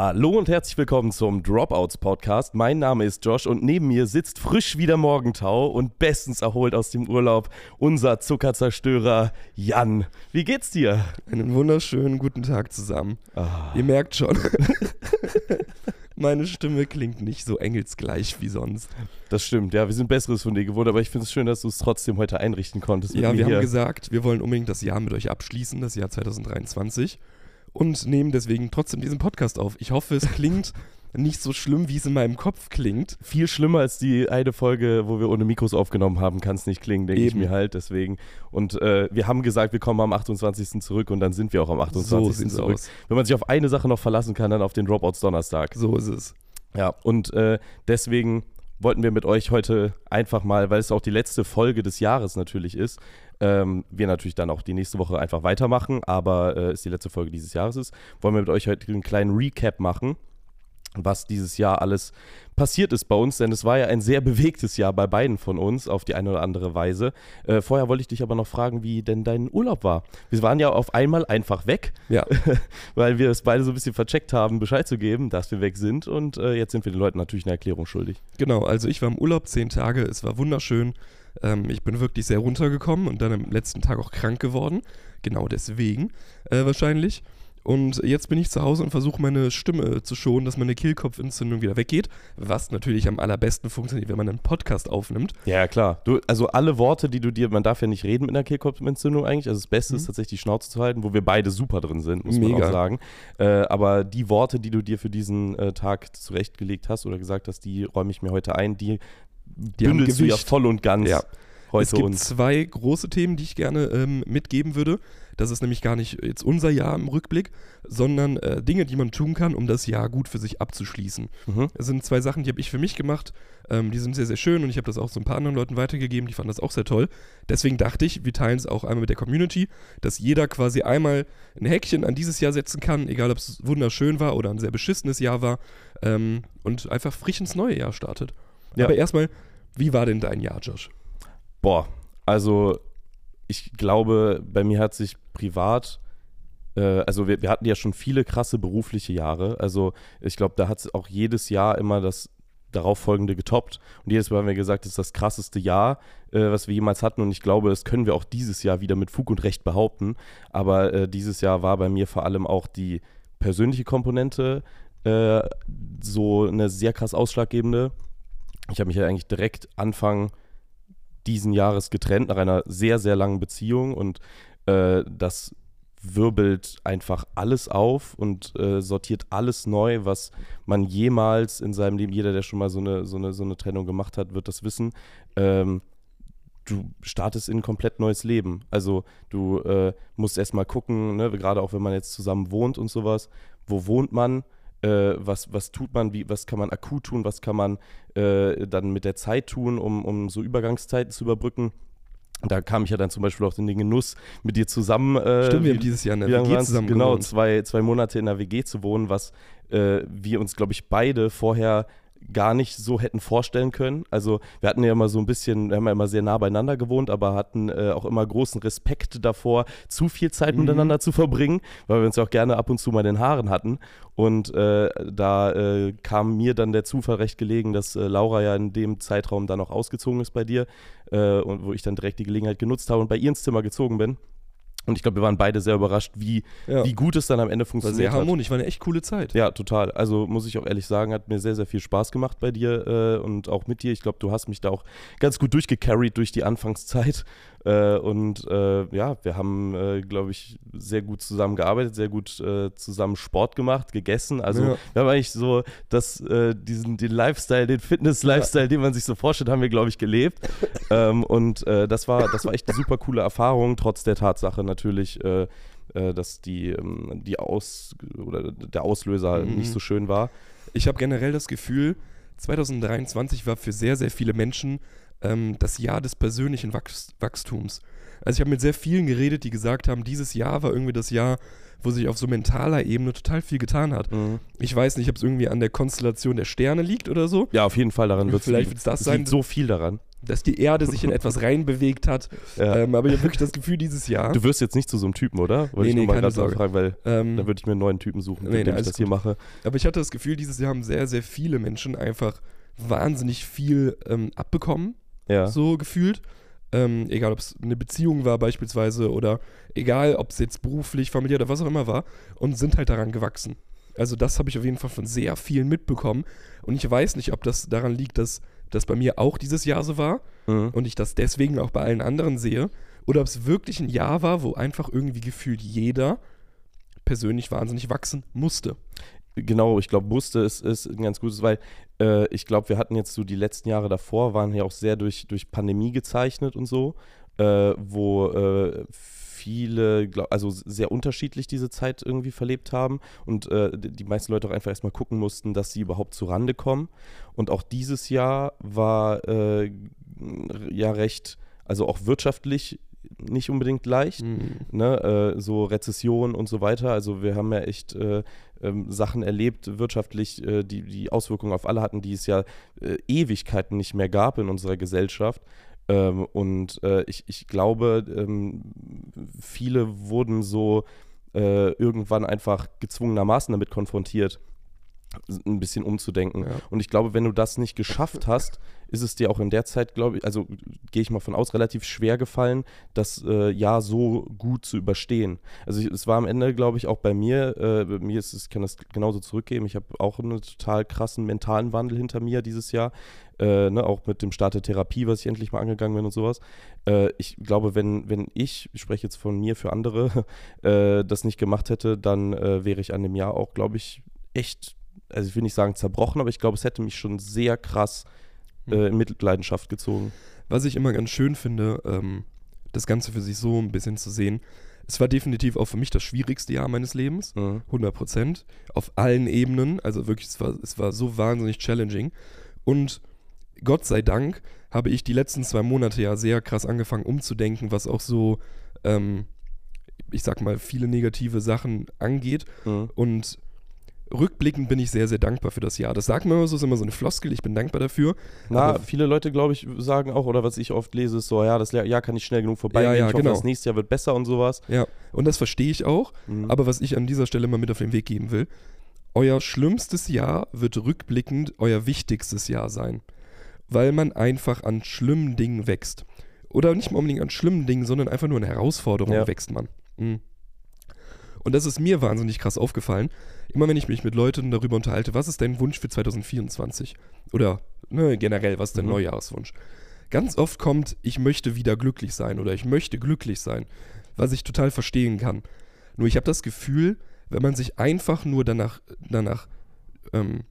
Hallo und herzlich willkommen zum Dropouts Podcast. Mein Name ist Josh und neben mir sitzt frisch wieder Morgentau und bestens erholt aus dem Urlaub unser Zuckerzerstörer Jan. Wie geht's dir? Einen wunderschönen guten Tag zusammen. Ah. Ihr merkt schon, meine Stimme klingt nicht so engelsgleich wie sonst. Das stimmt, ja, wir sind Besseres von dir gewohnt, aber ich finde es schön, dass du es trotzdem heute einrichten konntest. Ja, wir haben gesagt, wir wollen unbedingt das Jahr mit euch abschließen, das Jahr 2023. Und nehmen deswegen trotzdem diesen Podcast auf. Ich hoffe, es klingt nicht so schlimm, wie es in meinem Kopf klingt. viel schlimmer als die eine Folge, wo wir ohne Mikros aufgenommen haben, kann es nicht klingen, denke ich mir halt. Deswegen. Und äh, wir haben gesagt, wir kommen am 28. zurück und dann sind wir auch am 28. sieht's zurück. aus. Wenn man sich auf eine Sache noch verlassen kann, dann auf den Dropouts Donnerstag. So ist es. Ja, und äh, deswegen wollten wir mit euch heute einfach mal, weil es auch die letzte Folge des Jahres natürlich ist, ähm, wir natürlich dann auch die nächste Woche einfach weitermachen, aber äh, es die letzte Folge dieses Jahres ist, wollen wir mit euch heute einen kleinen Recap machen, was dieses Jahr alles passiert ist bei uns, denn es war ja ein sehr bewegtes Jahr bei beiden von uns auf die eine oder andere Weise. Äh, vorher wollte ich dich aber noch fragen, wie denn dein Urlaub war. Wir waren ja auf einmal einfach weg, Ja, weil wir es beide so ein bisschen vercheckt haben, Bescheid zu geben, dass wir weg sind und äh, jetzt sind wir den Leuten natürlich eine Erklärung schuldig. genau. Also ich war im Urlaub zehn Tage, es war wunderschön. Ähm, ich bin wirklich sehr runtergekommen und dann am letzten Tag auch krank geworden. Genau deswegen äh, wahrscheinlich. Und jetzt bin ich zu Hause und versuche meine Stimme zu schonen, dass meine Kehlkopfentzündung wieder weggeht. Was natürlich am allerbesten funktioniert, wenn man einen Podcast aufnimmt. Ja, klar. Du, also alle Worte, die du dir, man darf ja nicht reden mit einer Kehlkopfentzündung eigentlich. Also das Beste ist tatsächlich die Schnauze zu halten, wo wir beide super drin sind, muss man Mega. auch sagen. Äh, aber die Worte, die du dir für diesen äh, Tag zurechtgelegt hast oder gesagt hast, die räume ich mir heute ein, die, Die bündelst du ja voll und ganz Ja. Heute es gibt uns. zwei große Themen, die ich gerne ähm, mitgeben würde. Das ist nämlich gar nicht jetzt unser Jahr im Rückblick, sondern äh, Dinge, die man tun kann, um das Jahr gut für sich abzuschließen. Mhm. Es sind zwei Sachen, die habe ich für mich gemacht. Ähm, die sind sehr, sehr schön und ich habe das auch so ein paar anderen Leuten weitergegeben. Die fanden das auch sehr toll. Deswegen dachte ich, wir teilen es auch einmal mit der Community, dass jeder quasi einmal ein Häkchen an dieses Jahr setzen kann, egal ob es wunderschön war oder ein sehr beschissenes Jahr war ähm, und einfach frisch ins neue Jahr startet. Ja. Aber erstmal, wie war denn dein Jahr, Josh? Boah, also ich glaube, bei mir hat sich privat, äh, also wir, wir hatten ja schon viele krasse berufliche Jahre. Also ich glaube, da hat es auch jedes Jahr immer das darauf folgende getoppt. Und jedes Mal haben wir gesagt, das ist das krasseste Jahr, äh, was wir jemals hatten. Und ich glaube, das können wir auch dieses Jahr wieder mit Fug und Recht behaupten. Aber äh, dieses Jahr war bei mir vor allem auch die persönliche Komponente äh, so eine sehr krass ausschlaggebende. Ich habe mich ja eigentlich direkt Anfang diesen Jahres getrennt nach einer sehr, sehr langen Beziehung und äh, das wirbelt einfach alles auf und äh, sortiert alles neu, was man jemals in seinem Leben, jeder, der schon mal so eine, so eine, so eine Trennung gemacht hat, wird das wissen. Ähm, du startest in ein komplett neues Leben. Also du äh, musst erstmal gucken, ne, gerade auch wenn man jetzt zusammen wohnt und sowas, wo wohnt man, äh, was, was tut man, wie, was kann man akut tun, was kann man äh, dann mit der Zeit tun, um, um so Übergangszeiten zu überbrücken. Da kam ich ja dann zum Beispiel auch in den Genuss, mit dir zusammen. Äh, Stimmt, wir haben dieses Jahr in der WG zusammen Genau, gewohnt. zwei, zwei Monate in der WG zu wohnen, was äh, wir uns, glaube ich, beide vorher gar nicht so hätten vorstellen können. Also wir hatten ja immer so ein bisschen, wir haben ja immer sehr nah beieinander gewohnt, aber hatten äh, auch immer großen Respekt davor, zu viel Zeit Mhm. miteinander zu verbringen, weil wir uns ja auch gerne ab und zu mal den Haaren hatten. Und äh, da äh, kam mir dann der Zufall recht gelegen, dass äh, Laura ja in dem Zeitraum dann auch ausgezogen ist bei dir äh, und wo ich dann direkt die Gelegenheit genutzt habe und bei ihr ins Zimmer gezogen bin. Und ich glaube, wir waren beide sehr überrascht, wie, Ja. wie gut es dann am Ende War funktioniert sehr hat. harmonisch, war eine echt coole Zeit. Ja, total. Also muss ich auch ehrlich sagen, hat mir sehr, sehr viel Spaß gemacht bei dir äh, und auch mit dir. Ich glaube, du hast mich da auch ganz gut durchgecarried durch die Anfangszeit. Äh, und äh, ja, wir haben, äh, glaube ich, sehr gut zusammengearbeitet, sehr gut äh, zusammen Sport gemacht, gegessen. Also Ja. wir haben eigentlich so das, äh, diesen, den Lifestyle, den Fitness-Lifestyle, den man sich so vorstellt, haben wir, glaube ich, gelebt. ähm, und das, war, das war echt eine super coole Erfahrung, trotz der Tatsache natürlich, dass die, ähm, die Aus oder der Auslöser Mhm. nicht so schön war. Ich habe generell das Gefühl, 2023 war für sehr, sehr viele Menschen ähm, das Jahr des persönlichen Wachs Wachstums. Also ich habe mit sehr vielen geredet, die gesagt haben, dieses Jahr war irgendwie das Jahr, wo sich auf so mentaler Ebene total viel getan hat. Ich weiß nicht, ob es irgendwie an der Konstellation der Sterne liegt oder so. Ja, auf jeden Fall daran wird Vielleicht wird's das es sein. liegt so viel daran. dass die Erde sich in etwas reinbewegt hat. Ja. Ähm, aber ich habe wirklich das Gefühl dieses Jahr. Du wirst jetzt nicht zu so einem Typen, oder? Wollte Nee, ich nee, keine Sorge. fragen, weil ähm, dann würde ich mir einen neuen Typen suchen, Nee, nee, ich das hier gut. mache. Aber ich hatte das Gefühl, dieses Jahr haben sehr, sehr viele Menschen einfach wahnsinnig viel ähm, abbekommen, Ja. so gefühlt. Ähm, egal, ob es eine Beziehung war beispielsweise oder egal, ob es jetzt beruflich, familiär oder was auch immer war und sind halt daran gewachsen. Also das habe ich auf jeden Fall von sehr vielen mitbekommen und ich weiß nicht, ob das daran liegt, dass das bei mir auch dieses Jahr so war Mhm. und ich das deswegen auch bei allen anderen sehe oder ob es wirklich ein Jahr war, wo einfach irgendwie gefühlt jeder persönlich wahnsinnig wachsen musste. Genau, ich glaube, musste ist, ist ein ganz gutes, weil äh, ich glaube, wir hatten jetzt so die letzten Jahre davor, waren ja auch sehr durch, durch Pandemie gezeichnet und so, äh, wo äh, viele, glaub, also sehr unterschiedlich diese Zeit irgendwie verlebt haben und äh, die meisten Leute auch einfach erstmal gucken mussten, dass sie überhaupt zu Rande kommen. Und auch dieses Jahr war äh, ja recht, also auch wirtschaftlich nicht unbedingt leicht ne, äh, so Rezession und so weiter. Also wir haben ja echt äh, ähm, Sachen erlebt, wirtschaftlich, äh, die, die Auswirkungen auf alle hatten, die es ja äh, Ewigkeiten nicht mehr gab in unserer Gesellschaft. Ähm, und äh, ich, ich glaube, ähm, viele wurden so äh, irgendwann einfach gezwungenermaßen damit konfrontiert, ein bisschen umzudenken. Ja. Und ich glaube, wenn du das nicht geschafft hast, ist es dir auch in der Zeit, glaube ich, also gehe ich mal von aus, relativ schwer gefallen, das äh, Jahr so gut zu überstehen. Also ich, es war am Ende, glaube ich, auch bei mir, äh, bei mir ist es, ich kann das genauso zurückgeben, ich habe auch einen total krassen mentalen Wandel hinter mir dieses Jahr, äh, ne, auch mit dem Start der Therapie, was ich endlich mal angegangen bin und sowas. Äh, ich glaube, wenn, wenn ich, ich spreche jetzt von mir für andere, äh, das nicht gemacht hätte, dann äh, wäre ich an dem Jahr auch, glaube ich, echt, also ich will nicht sagen zerbrochen, aber ich glaube, es hätte mich schon sehr krass äh, in Mitleidenschaft gezogen. Was ich immer ganz schön finde, ähm, das Ganze für sich so ein bisschen zu sehen. Es war definitiv auch für mich das schwierigste Jahr meines Lebens. Mhm. 100 Prozent. Auf allen Ebenen. Also wirklich, es war, es war so wahnsinnig challenging. Und Gott sei Dank habe ich die letzten zwei Monate ja sehr krass angefangen umzudenken, was auch so, ähm, ich sag mal, viele negative Sachen angeht. Mhm. Und rückblickend bin ich sehr, sehr dankbar für das Jahr. Das sagt man immer so, ist immer so eine Floskel, ich bin dankbar dafür. Na, viele Leute, glaube ich, sagen auch, oder was ich oft lese, ist so, ja, das Jahr kann nicht schnell genug vorbeigehen, Ja, ja, ich hoffe, genau. das nächste Jahr wird besser und sowas. Ja, und das verstehe ich auch. Mhm. Aber was ich an dieser Stelle mal mit auf den Weg geben will, euer schlimmstes Jahr wird rückblickend euer wichtigstes Jahr sein. Weil man einfach an schlimmen Dingen wächst. Oder nicht mal unbedingt an schlimmen Dingen, sondern einfach nur an Herausforderungen Ja. wächst man. Mhm. Und das ist mir wahnsinnig krass aufgefallen. Immer wenn ich mich mit Leuten darüber unterhalte, was ist dein Wunsch für 2024? Oder ne, generell, was ist dein Mhm. Neujahrswunsch? Ganz oft kommt, ich möchte wieder glücklich sein oder ich möchte glücklich sein, was ich total verstehen kann. Nur ich habe das Gefühl, wenn man sich einfach nur danach, danach ähm,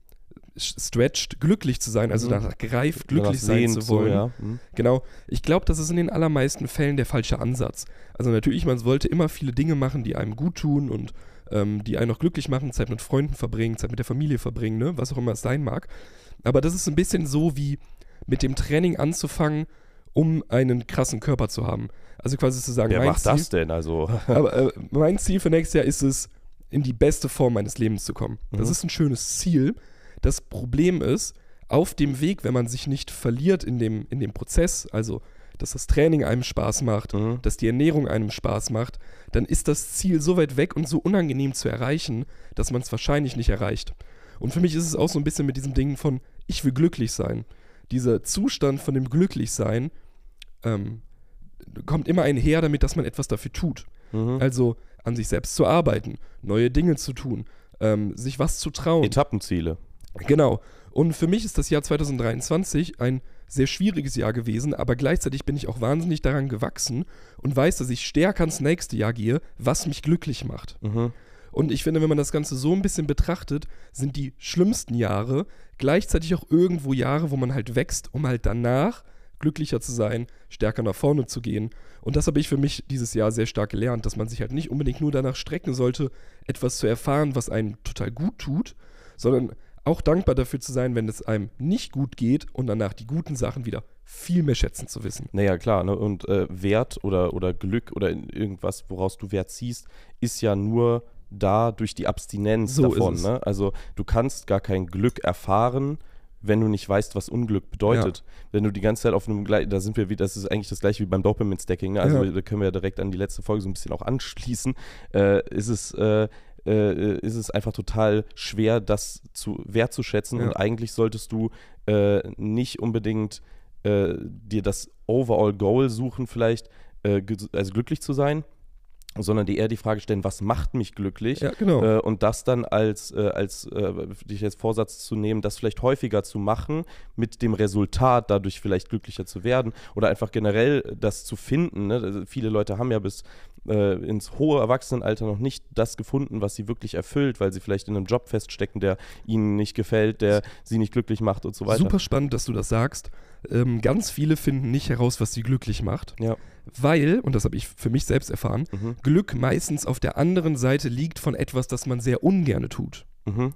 stretcht, glücklich zu sein, also Mhm. danach greift, glücklich sein zu so, wollen, ja. Mhm. Genau. Ich glaube, das ist in den allermeisten Fällen der falsche Ansatz. Also natürlich, man sollte immer viele Dinge machen, die einem gut tun und ähm, die einen auch glücklich machen, Zeit mit Freunden verbringen, Zeit mit der Familie verbringen, ne? was auch immer es sein mag. Aber das ist ein bisschen so wie mit dem Training anzufangen, um einen krassen Körper zu haben. Also quasi zu sagen, Wer mein macht Ziel, das denn? Also, aber äh, mein Ziel für nächstes Jahr ist es, in die beste Form meines Lebens zu kommen. Das Mhm. ist ein schönes Ziel. Das Problem ist, auf dem Weg, wenn man sich nicht verliert in dem, in dem Prozess, also dass das Training einem Spaß macht, Mhm. dass die Ernährung einem Spaß macht, dann ist das Ziel so weit weg und so unangenehm zu erreichen, dass man es wahrscheinlich nicht erreicht. Und für mich ist es auch so ein bisschen mit diesem Ding von, ich will glücklich sein. Dieser Zustand von dem Glücklichsein ähm, kommt immer einher damit, dass man etwas dafür tut. mhm. Also an sich selbst zu arbeiten, neue Dinge zu tun, ähm, sich was zu trauen. Etappenziele. Genau. Und für mich ist das Jahr 2023 ein sehr schwieriges Jahr gewesen, aber gleichzeitig bin ich auch wahnsinnig daran gewachsen und weiß, dass ich stärker ins nächste Jahr gehe, was mich glücklich macht. Mhm. Und ich finde, wenn man das Ganze so ein bisschen betrachtet, sind die schlimmsten Jahre gleichzeitig auch irgendwo Jahre, wo man halt wächst, um halt danach glücklicher zu sein, stärker nach vorne zu gehen. Und das habe ich für mich dieses Jahr sehr stark gelernt, dass man sich halt nicht unbedingt nur danach strecken sollte, etwas zu erfahren, was einem total gut tut, sondern auch dankbar dafür zu sein, wenn es einem nicht gut geht und danach die guten Sachen wieder viel mehr schätzen zu wissen. Naja, klar, ne? und äh, Wert oder, oder Glück oder irgendwas, woraus du Wert ziehst, ist ja nur da durch die Abstinenz So davon. Ne? Also du kannst gar kein Glück erfahren, wenn du nicht weißt, was Unglück bedeutet. Wenn du die ganze Zeit auf einem, Gle- da sind wir wieder, das ist eigentlich das gleiche wie beim Dopamine-Stacking, ne? also Ja. da können wir ja direkt an die letzte Folge so ein bisschen auch anschließen, äh, ist es, äh, äh, ist es einfach total schwer, das zu wertzuschätzen Ja. und eigentlich solltest du äh, nicht unbedingt äh, dir das Overall Goal suchen, vielleicht, äh, also glücklich zu sein, sondern dir eher die Frage stellen, was macht mich glücklich? Ja, genau. Äh, und das dann als, äh, als äh, dich als Vorsatz zu nehmen, das vielleicht häufiger zu machen, mit dem Resultat, dadurch vielleicht glücklicher zu werden oder einfach generell das zu finden. Ne? Also viele Leute haben ja bis äh, ins hohe Erwachsenenalter noch nicht das gefunden, was sie wirklich erfüllt, weil sie vielleicht in einem Job feststecken, der ihnen nicht gefällt, der sie nicht glücklich macht und so weiter. Super spannend, dass du das sagst. Ähm, ganz viele finden nicht heraus, was sie glücklich macht, Ja. weil, und das habe ich für mich selbst erfahren, Mhm. Glück meistens auf der anderen Seite liegt von etwas, das man sehr ungerne tut. Mhm.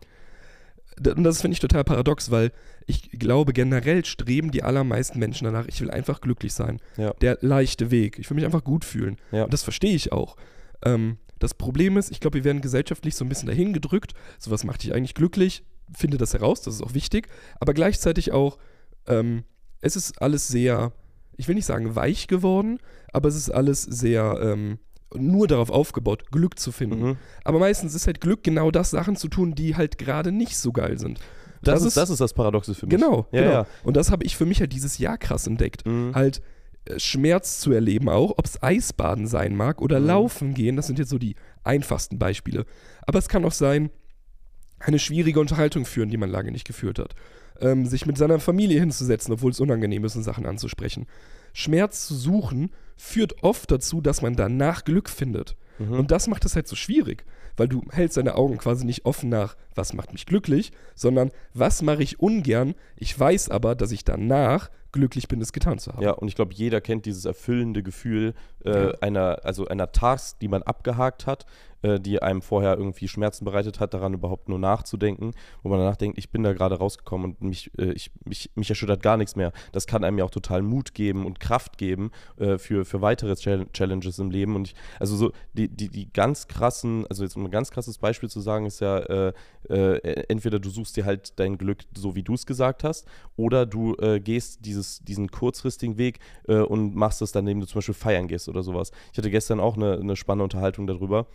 Und das finde ich total paradox, weil ich glaube, generell streben die allermeisten Menschen danach, ich will einfach glücklich sein. Ja. Der leichte Weg. Ich will mich einfach gut fühlen. Ja. Und das verstehe ich auch. Ähm, das Problem ist, ich glaube, wir werden gesellschaftlich so ein bisschen dahin gedrückt. So was macht dich eigentlich glücklich? Finde das heraus, das ist auch wichtig. Aber gleichzeitig auch, ähm, es ist alles sehr, ich will nicht sagen weich geworden, aber es ist alles sehr ähm, nur darauf aufgebaut, Glück zu finden. Mhm. Aber meistens ist halt Glück genau das, Sachen zu tun, die halt gerade nicht so geil sind. Das, ist, das ist das Paradoxe für mich. Genau, Ja, genau. ja. Und das habe ich für mich halt dieses Jahr krass entdeckt. Mhm. Halt äh, Schmerz zu erleben auch, ob es Eisbaden sein mag oder Mhm. Laufen gehen, das sind jetzt so die einfachsten Beispiele. Aber es kann auch sein, eine schwierige Unterhaltung führen, die man lange nicht geführt hat. Ähm, sich mit seiner Familie hinzusetzen, obwohl es unangenehm ist, und Sachen anzusprechen. Schmerz zu suchen führt oft dazu, dass man danach Glück findet. Mhm. Und das macht es halt so schwierig, weil du hältst deine Augen quasi nicht offen nach, was macht mich glücklich, sondern was mache ich ungern. Ich weiß aber, dass ich danach glücklich bin, es getan zu haben. Ja, und ich glaube, jeder kennt dieses erfüllende Gefühl äh, Ja. einer, also einer Task, die man abgehakt hat, äh, die einem vorher irgendwie Schmerzen bereitet hat, daran überhaupt nur nachzudenken, wo man danach denkt, ich bin da gerade rausgekommen und mich, äh, ich, mich, mich erschüttert gar nichts mehr. Das kann einem ja auch total Mut geben und Kraft geben äh, für, für weitere Chal- Challenges im Leben. Und ich, also so die, die, die ganz krassen, also jetzt um ein ganz krasses Beispiel zu sagen, ist ja, äh, äh, entweder du suchst dir halt dein Glück, so wie du es gesagt hast, oder du äh, gehst dieses, diesen kurzfristigen Weg und machst es dann, indem du zum Beispiel feiern gehst oder sowas. Ich hatte gestern auch eine, eine spannende Unterhaltung darüber,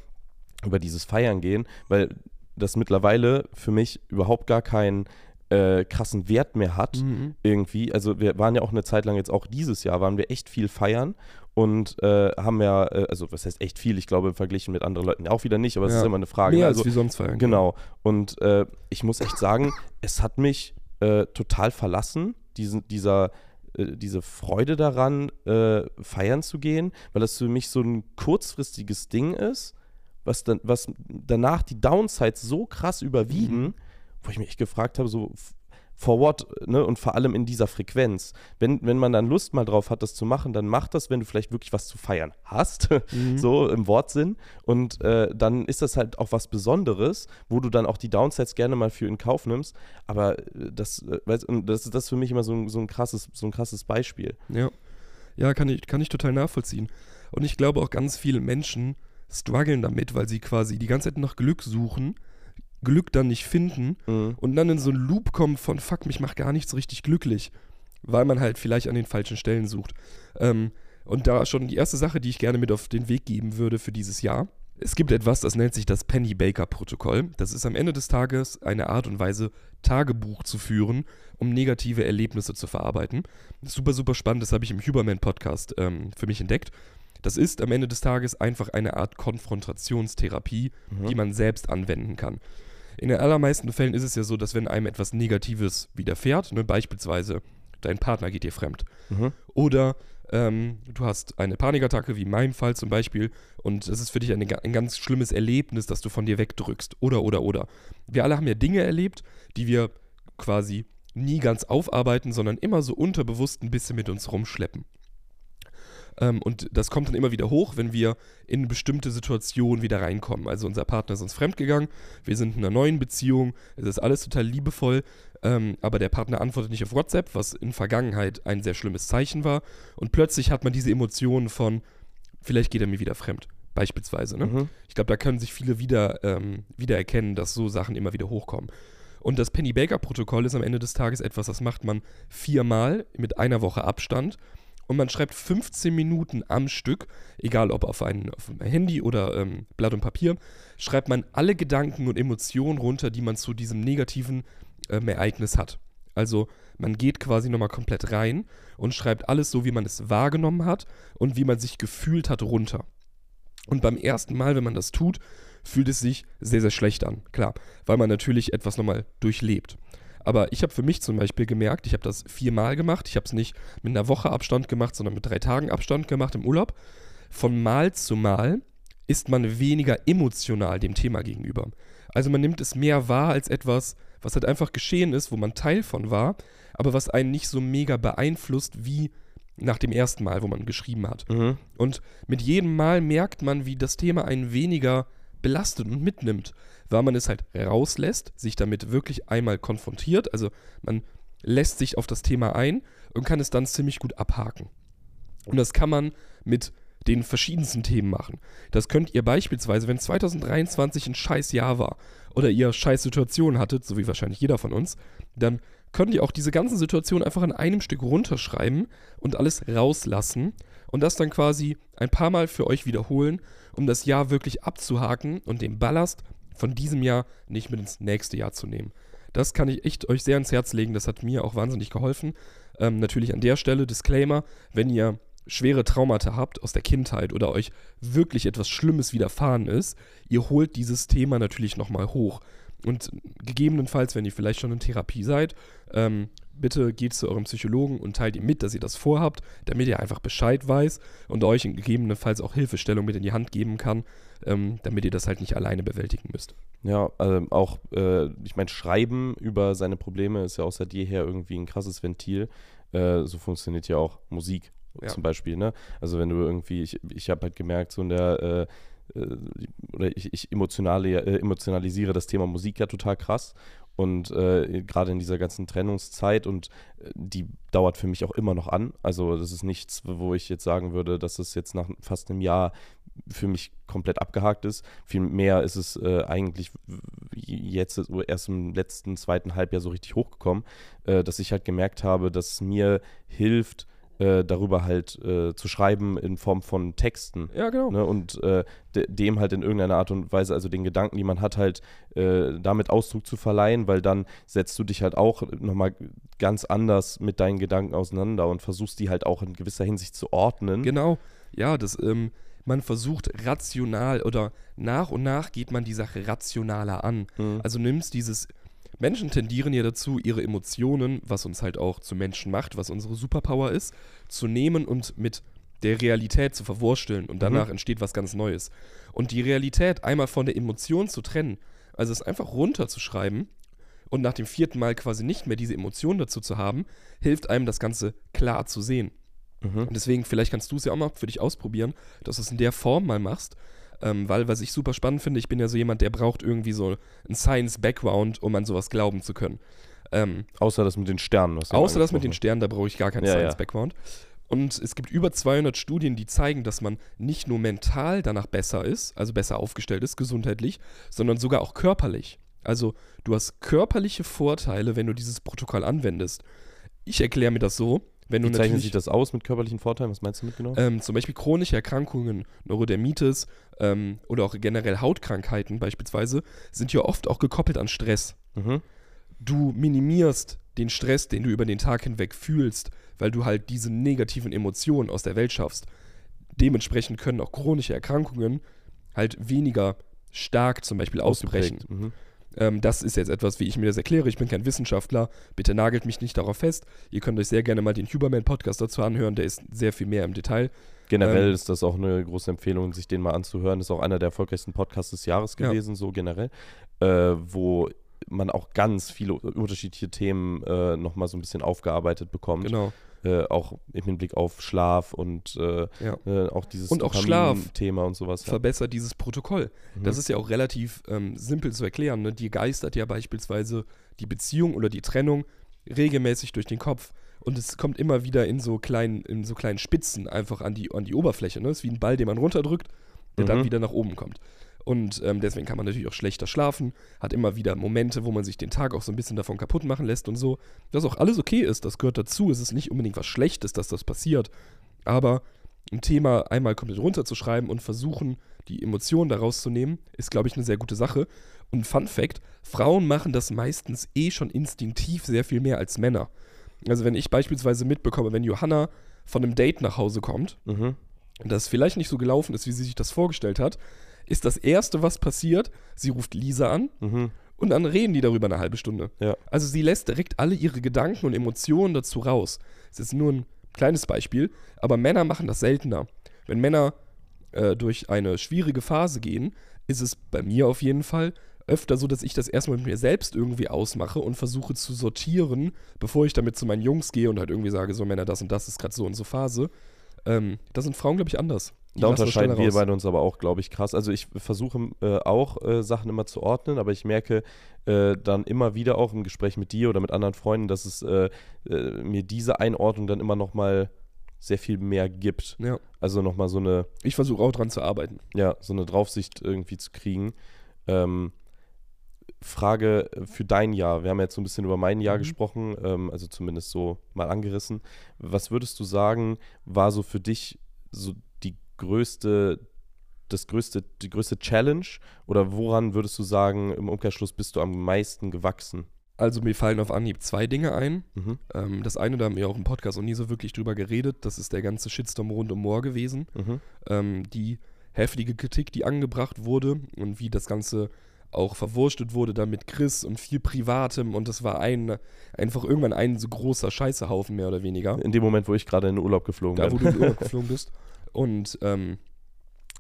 über dieses Feiern gehen, weil das mittlerweile für mich überhaupt gar keinen äh, krassen Wert mehr hat Mhm. irgendwie. Also wir waren ja auch eine Zeit lang jetzt auch dieses Jahr, waren wir echt viel feiern und äh, haben ja, äh, also was heißt echt viel, ich glaube Verglichen mit anderen Leuten auch wieder nicht, aber es Ja. ist immer eine Frage. Mehr ne? als also, wie sonst feiern. Genau. Und äh, ich muss echt sagen, es hat mich äh, total verlassen, diesen, dieser, äh, diese Freude daran, feiern zu gehen, weil das für mich so ein kurzfristiges Ding ist, was, dann, was danach die Downsides so krass überwiegen, Mhm. wo ich mich echt gefragt habe, so for what, ne? Und vor allem in dieser Frequenz. Wenn, wenn man dann Lust mal drauf hat, das zu machen, dann mach das, wenn du vielleicht wirklich was zu feiern hast, Mhm. so im Wortsinn. Und äh, dann ist das halt auch was Besonderes, wo du dann auch die Downsides gerne mal für in Kauf nimmst. Aber äh, das, äh, weißt, und das, das ist für mich immer so ein, so, ein krasses, so ein krasses Beispiel. Ja. Ja, kann ich, kann ich total nachvollziehen. Und ich glaube auch ganz viele Menschen strugglen damit, weil sie quasi die ganze Zeit nach Glück suchen, Glück dann nicht finden Mhm. und dann in so einen Loop kommen von fuck, mich macht gar nichts richtig glücklich, weil man halt vielleicht an den falschen Stellen sucht. Ähm, und da schon die erste Sache, die ich gerne mit auf den Weg geben würde für dieses Jahr. Es gibt etwas, das nennt sich das Penny Baker Protokoll. Das ist am Ende des Tages eine Art und Weise, Tagebuch zu führen, um negative Erlebnisse zu verarbeiten. Super, super spannend. Das habe ich im Huberman Podcast ähm, für mich entdeckt. Das ist am Ende des Tages einfach eine Art Konfrontationstherapie, Mhm. die man selbst anwenden kann. In den allermeisten Fällen ist es ja so, dass wenn einem etwas Negatives widerfährt, ne, beispielsweise dein Partner geht dir fremd, Mhm. oder ähm, du hast eine Panikattacke, wie in meinem Fall zum Beispiel, und es ist für dich eine, ein ganz schlimmes Erlebnis, das du von dir wegdrückst. Oder, oder, oder. Wir alle haben ja Dinge erlebt, die wir quasi nie ganz aufarbeiten, sondern immer so unterbewusst ein bisschen mit uns rumschleppen. Ähm, und das kommt dann immer wieder hoch, wenn wir in bestimmte Situationen wieder reinkommen. Also unser Partner ist uns fremdgegangen, wir sind in einer neuen Beziehung, es ist alles total liebevoll, ähm, aber der Partner antwortet nicht auf WhatsApp, was in Vergangenheit ein sehr schlimmes Zeichen war. Und plötzlich hat man diese Emotionen von, vielleicht geht er mir wieder fremd, beispielsweise. Ne? Mhm. Ich glaube, da können sich viele wieder, ähm, wieder erkennen, dass so Sachen immer wieder hochkommen. Und das Penny Baker Protokoll ist am Ende des Tages etwas, das macht man viermal mit einer Woche Abstand. Und man schreibt 15 Minuten am Stück, egal ob auf ein, auf ein Handy oder ähm, Blatt und Papier, schreibt man alle Gedanken und Emotionen runter, die man zu diesem negativen ähm, Ereignis hat. Also man geht quasi nochmal komplett rein und schreibt alles so, wie man es wahrgenommen hat und wie man sich gefühlt hat, runter. Und beim ersten Mal, wenn man das tut, fühlt es sich sehr, sehr schlecht an. Klar, weil man natürlich etwas nochmal durchlebt. Aber ich habe für mich zum Beispiel gemerkt, ich habe das viermal gemacht. Ich habe es nicht mit einer Woche Abstand gemacht, sondern mit drei Tagen Abstand gemacht im Urlaub. Von Mal zu Mal ist man weniger emotional dem Thema gegenüber. Also man nimmt es mehr wahr als etwas, was halt einfach geschehen ist, wo man Teil von war, aber was einen nicht so mega beeinflusst wie nach dem ersten Mal, wo man geschrieben hat. Mhm. Und mit jedem Mal merkt man, wie das Thema einen weniger belastet und mitnimmt, weil man es halt rauslässt, sich damit wirklich einmal konfrontiert, also man lässt sich auf das Thema ein und kann es dann ziemlich gut abhaken. Und das kann man mit den verschiedensten Themen machen. Das könnt ihr beispielsweise, wenn 2023 ein scheiß Jahr war oder ihr scheiß Situationen hattet, so wie wahrscheinlich jeder von uns, dann könnt ihr auch diese ganzen Situationen einfach an einem Stück runterschreiben und alles rauslassen und das dann quasi ein paar Mal für euch wiederholen, um das Jahr wirklich abzuhaken und den Ballast von diesem Jahr nicht mit ins nächste Jahr zu nehmen. Das kann ich echt euch sehr ans Herz legen. Das hat mir auch wahnsinnig geholfen. Ähm, natürlich an der Stelle Disclaimer, wenn ihr schwere Traumata habt aus der Kindheit oder euch wirklich etwas Schlimmes widerfahren ist, ihr holt dieses Thema natürlich nochmal hoch. Und gegebenenfalls, wenn ihr vielleicht schon in Therapie seid, ähm, bitte geht zu eurem Psychologen und teilt ihm mit, dass ihr das vorhabt, damit er einfach Bescheid weiß und euch gegebenenfalls auch Hilfestellung mit in die Hand geben kann, ähm, damit ihr das halt nicht alleine bewältigen müsst. Ja, ähm, auch, äh, ich meine, Schreiben über seine Probleme ist ja auch seit jeher irgendwie ein krasses Ventil. Äh, so funktioniert ja auch Musik Ja. zum Beispiel, ne? Also wenn du irgendwie, ich, ich habe halt gemerkt, so in der, äh, oder ich, ich emotionale, äh, emotionalisiere das Thema Musik ja total krass. Und äh, gerade in dieser ganzen Trennungszeit und äh, die dauert für mich auch immer noch an. Also das ist nichts, wo ich jetzt sagen würde, dass es jetzt nach fast einem Jahr für mich komplett abgehakt ist. Vielmehr ist es äh, eigentlich jetzt erst im letzten zweiten Halbjahr so richtig hochgekommen, äh, dass ich halt gemerkt habe, dass es mir hilft, äh, darüber halt äh, zu schreiben in Form von Texten. Ja, genau. Ne, und äh, de dem halt in irgendeiner Art und Weise, also den Gedanken, die man hat, halt äh, damit Ausdruck zu verleihen, weil dann setzt du dich halt auch nochmal ganz anders mit deinen Gedanken auseinander und versuchst die halt auch in gewisser Hinsicht zu ordnen. Genau. Ja, das, ähm, man versucht rational oder nach und nach geht man die Sache rationaler an. Mhm. Also nimmst dieses. Menschen tendieren ja dazu, ihre Emotionen, was uns halt auch zu Menschen macht, was unsere Superpower ist, zu nehmen und mit der Realität zu verwursteln und danach entsteht was ganz Neues. Und die Realität einmal von der Emotion zu trennen, also es einfach runterzuschreiben und nach dem vierten Mal quasi nicht mehr diese Emotion dazu zu haben, hilft einem das Ganze klar zu sehen. Mhm. Und deswegen, vielleicht kannst du es ja auch mal für dich ausprobieren, dass du es in der Form mal machst. Ähm, weil, was ich super spannend finde, ich bin ja so jemand, der braucht irgendwie so einen Science-Background, um an sowas glauben zu können. Ähm, Außer das mit den Sternen. außer das mit den Sternen, da brauche ich gar keinen Ja, ja. Science-Background. Und es gibt über 200 Studien, die zeigen, dass man nicht nur mental danach besser ist, also besser aufgestellt ist, gesundheitlich, sondern sogar auch körperlich. Also du hast körperliche Vorteile, wenn du dieses Protokoll anwendest. Ich erkläre mir das so, wenn du Wie zeichnet sich das aus mit körperlichen Vorteilen? Was meinst du mit genau? ähm, zum Beispiel chronische Erkrankungen, Neurodermitis ähm, oder auch generell Hautkrankheiten beispielsweise, sind ja oft auch gekoppelt an Stress. mhm. Du minimierst den Stress, den du über den Tag hinweg fühlst, weil du halt diese negativen Emotionen aus der Welt schaffst. Dementsprechend können auch chronische Erkrankungen halt weniger stark zum Beispiel ausbrechen. Mhm. Ähm, das ist jetzt etwas, wie ich mir das erkläre. Ich bin kein Wissenschaftler. Bitte nagelt mich nicht darauf fest. Ihr könnt euch sehr gerne mal den Huberman-Podcast dazu anhören. Der ist sehr viel mehr im Detail. Generell Ähm, ist das auch eine große Empfehlung, sich den mal anzuhören. Ist auch einer der erfolgreichsten Podcasts des Jahres Ja. gewesen, so generell, äh, wo man auch ganz viele unterschiedliche Themen äh, nochmal so ein bisschen aufgearbeitet bekommt. Genau. Äh, auch im Hinblick auf Schlaf und äh, Ja. äh, auch dieses Und auch Schlaf Thema und sowas. Ja. verbessert dieses Protokoll. Das Mhm. ist ja auch relativ ähm, simpel zu erklären. Ne? Dir geistert ja beispielsweise die Beziehung oder die Trennung regelmäßig durch den Kopf. Und es kommt immer wieder in so kleinen, in so kleinen Spitzen einfach an die, an die Oberfläche. Ne? Das ist wie ein Ball, den man runterdrückt, der dann Mhm. wieder nach oben kommt. Und ähm, deswegen kann man natürlich auch schlechter schlafen, hat immer wieder Momente, wo man sich den Tag auch so ein bisschen davon kaputt machen lässt und so. Was auch alles okay ist, das gehört dazu. Es ist nicht unbedingt was Schlechtes, dass das passiert. Aber ein Thema einmal komplett runterzuschreiben und versuchen, die Emotionen daraus zu nehmen, ist, glaube ich, eine sehr gute Sache. Und Fun Fact: Frauen machen das meistens eh schon instinktiv sehr viel mehr als Männer. Also, wenn ich beispielsweise mitbekomme, wenn Johanna von einem Date nach Hause kommt, Mhm. das vielleicht nicht so gelaufen ist, wie sie sich das vorgestellt hat, ist das Erste, was passiert, sie ruft Lisa an Mhm. und dann reden die darüber eine halbe Stunde. Ja. Also sie lässt direkt alle ihre Gedanken und Emotionen dazu raus. Das ist nur ein kleines Beispiel, aber Männer machen das seltener. Wenn Männer äh, durch eine schwierige Phase gehen, ist es bei mir auf jeden Fall öfter so, dass ich das erstmal mit mir selbst irgendwie ausmache und versuche zu sortieren, bevor ich damit zu meinen Jungs gehe und halt irgendwie sage, so Männer, das und das ist gerade so und so Phase. Ähm, da sind Frauen, glaube ich, anders. Da unterscheiden wir beide uns aber auch, glaube ich, krass. Also ich versuche äh, auch äh, Sachen immer zu ordnen, aber ich merke äh, dann immer wieder auch im Gespräch mit dir oder mit anderen Freunden, dass es äh, äh, mir diese Einordnung dann immer noch mal sehr viel mehr gibt. Ja, Also noch mal so eine, ich versuche auch dran zu arbeiten. ja, so eine Draufsicht irgendwie zu kriegen. Ähm, Frage für dein Jahr. Wir haben jetzt so ein bisschen über mein Jahr Mhm. gesprochen, ähm, also zumindest so mal angerissen. Was würdest du sagen, war so für dich so größte, das größte, die größte Challenge? Oder woran würdest du sagen, im Umkehrschluss bist du am meisten gewachsen? Also mir fallen auf Anhieb zwei Dinge ein. Mhm. Ähm, das eine, da haben wir auch im Podcast noch nie so wirklich drüber geredet, das ist der ganze Shitstorm rund um Moore gewesen. Mhm. Ähm, die heftige Kritik, die angebracht wurde und wie das Ganze auch verwurstet wurde dann mit Chris und viel Privatem und das war ein, einfach irgendwann ein so großer Scheißehaufen mehr oder weniger. In dem Moment, wo ich gerade in den Urlaub geflogen Da, wo bin. du in den Urlaub geflogen bist. Und ähm,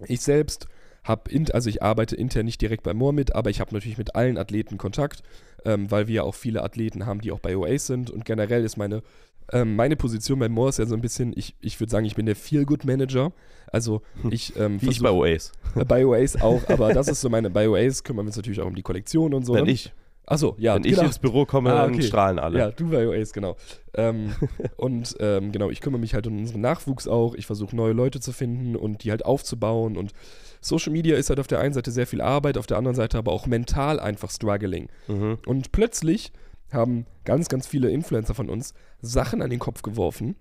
ich selbst habe, also ich arbeite intern nicht direkt bei Moore mit, aber ich habe natürlich mit allen Athleten Kontakt, ähm, weil wir ja auch viele Athleten haben, die auch bei OAS sind. Und generell ist meine, ähm, meine Position bei Moore ist ja so ein bisschen, ich, ich würde sagen, ich bin der Feel-Good-Manager. Also ich ähm, Wie ich bei OAs. bei, bei OAS auch, aber das ist so meine, bei OAS kümmern wir uns natürlich auch um die Kollektion und so. Wenn ne? ich, Achso, ja, wenn genau. ich ins Büro komme, Ah, dann okay. strahlen alle. Ja, du bei OAs, genau. Ähm, und ähm, genau, ich kümmere mich halt um unseren Nachwuchs auch. Ich versuche neue Leute zu finden und die halt aufzubauen. Und Social Media ist halt auf der einen Seite sehr viel Arbeit, auf der anderen Seite aber auch mental einfach struggling. Mhm. Und plötzlich haben ganz, ganz viele Influencer von uns Sachen an den Kopf geworfen,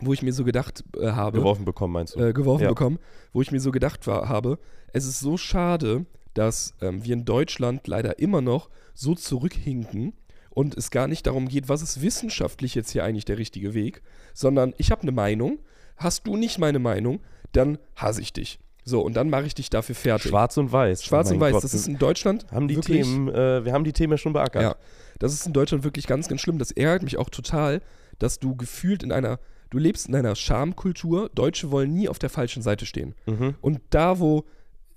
wo ich mir so gedacht äh, habe, Geworfen bekommen, meinst du? äh, geworfen Ja. bekommen, wo ich mir so gedacht war, habe, es ist so schade, dass ähm, wir in Deutschland leider immer noch so zurückhinken und es gar nicht darum geht, was ist wissenschaftlich jetzt hier eigentlich der richtige Weg, sondern ich habe eine Meinung, hast du nicht meine Meinung, dann hasse ich dich. So, und dann mache ich dich dafür fertig. Schwarz und Weiß. Schwarz Mein und Weiß, Gott, das ist in Deutschland haben die wirklich, Themen, äh, wir haben die Themen ja schon beackert. ja, das ist in Deutschland wirklich ganz, ganz schlimm. Das ärgert mich auch total, dass du gefühlt in einer, du lebst in einer Schamkultur. Deutsche wollen nie auf der falschen Seite stehen. Mhm. Und da, wo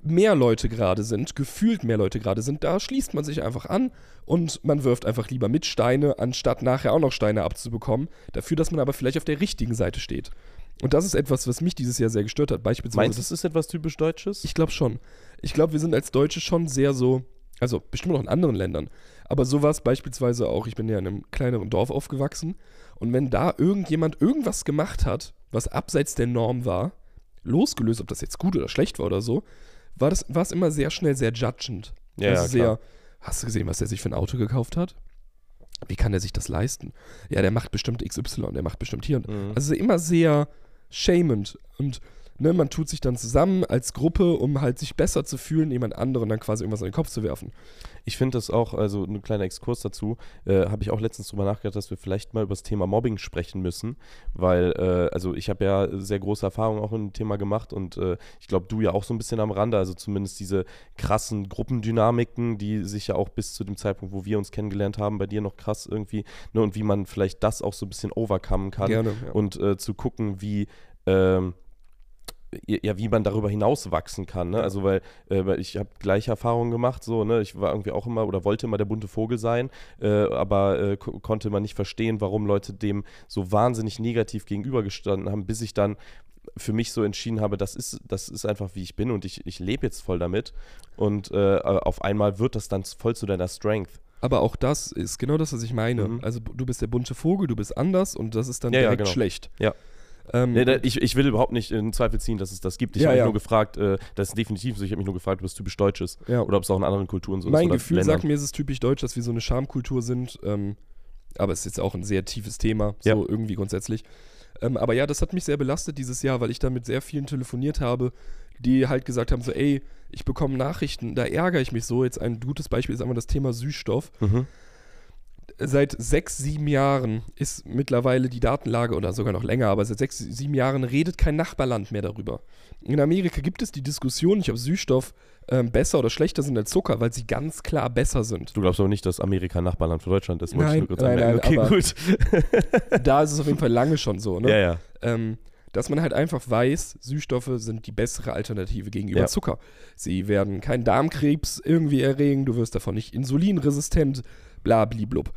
mehr Leute gerade sind, gefühlt mehr Leute gerade sind, da schließt man sich einfach an und man wirft einfach lieber mit Steine, anstatt nachher auch noch Steine abzubekommen, dafür, dass man aber vielleicht auf der richtigen Seite steht. Und das ist etwas, was mich dieses Jahr sehr gestört hat. Beispielsweise Meinst du, das ist etwas typisch Deutsches? ich glaube schon. Ich glaube, wir sind als Deutsche schon sehr so, also bestimmt auch in anderen Ländern, aber sowas beispielsweise auch, ich bin ja in einem kleineren Dorf aufgewachsen und wenn da irgendjemand irgendwas gemacht hat, was abseits der Norm war, losgelöst, ob das jetzt gut oder schlecht war oder so, war das war es immer sehr schnell sehr judgend. Ja, also sehr, hast du gesehen, was der sich für ein Auto gekauft hat? Wie kann der sich das leisten? Ja, der macht bestimmt XY, der macht bestimmt hier. und Mhm. also immer sehr shamend und ne, man tut sich dann zusammen als Gruppe, um halt sich besser zu fühlen, jemand anderen dann quasi irgendwas in den Kopf zu werfen. Ich finde das auch, also ein kleiner Exkurs dazu, äh, habe ich auch letztens drüber nachgedacht, dass wir vielleicht mal über das Thema Mobbing sprechen müssen, weil, äh, also ich habe ja sehr große Erfahrungen auch in dem Thema gemacht und äh, ich glaube, du ja auch so ein bisschen am Rande, also zumindest diese krassen Gruppendynamiken, die sich ja auch bis zu dem Zeitpunkt, wo wir uns kennengelernt haben, bei dir noch krass irgendwie, ne, und wie man vielleicht das auch so ein bisschen overcomen kann Gerne. Ja. und äh, zu gucken, wie ähm, ja, wie man darüber hinaus wachsen kann. Ne? Ja. Also, weil, äh, ich habe gleiche Erfahrungen gemacht, so, ne? Ich war irgendwie auch immer oder wollte immer der bunte Vogel sein, äh, aber äh, ko konnte man nicht verstehen, warum Leute dem so wahnsinnig negativ gegenübergestanden haben, bis ich dann für mich so entschieden habe, das ist, das ist einfach wie ich bin und ich, ich lebe jetzt voll damit. Und äh, auf einmal wird das dann voll zu deiner Strength. Aber auch das ist genau das, was ich meine. Mhm. Also du bist der bunte Vogel, du bist anders und das ist dann Ja, ja, direkt genau. schlecht. Ja. Ähm, Nee, da, ich, ich will überhaupt nicht in Zweifel ziehen, dass es das gibt. Ich Ja, habe mich ja. nur gefragt, äh, das ist definitiv so, ich habe mich nur gefragt, ob es typisch deutsch ist. ja. Oder ob es auch in anderen Kulturen so ist. mein Gefühl Ländern. sagt mir, es ist typisch deutsch, dass wir so eine Schamkultur sind. Ähm, aber es ist jetzt auch ein sehr tiefes Thema, so irgendwie grundsätzlich. Ähm, aber ja, das hat mich sehr belastet dieses Jahr, weil ich da mit sehr vielen telefoniert habe, die halt gesagt haben: so, ey, ich bekomme Nachrichten, da ärgere ich mich so. Jetzt ein gutes Beispiel ist einmal das Thema Süßstoff. Mhm. Seit sechs, sieben Jahren ist mittlerweile die Datenlage, oder sogar noch länger, aber seit sechs, sieben Jahren redet kein Nachbarland mehr darüber. In Amerika gibt es die Diskussion nicht, ob Süßstoff ähm, besser oder schlechter sind als Zucker, weil sie ganz klar besser sind. Du glaubst aber nicht, dass Amerika ein Nachbarland für Deutschland ist, Nein, ich nur kurz nein, nein, Okay, gut. da ist es auf jeden Fall lange schon so, ne? Ja, ja. ähm, dass man halt einfach weiß, Süßstoffe sind die bessere Alternative gegenüber Ja. Zucker. Sie werden keinen Darmkrebs irgendwie erregen, du wirst davon nicht insulinresistent, bla bliblub.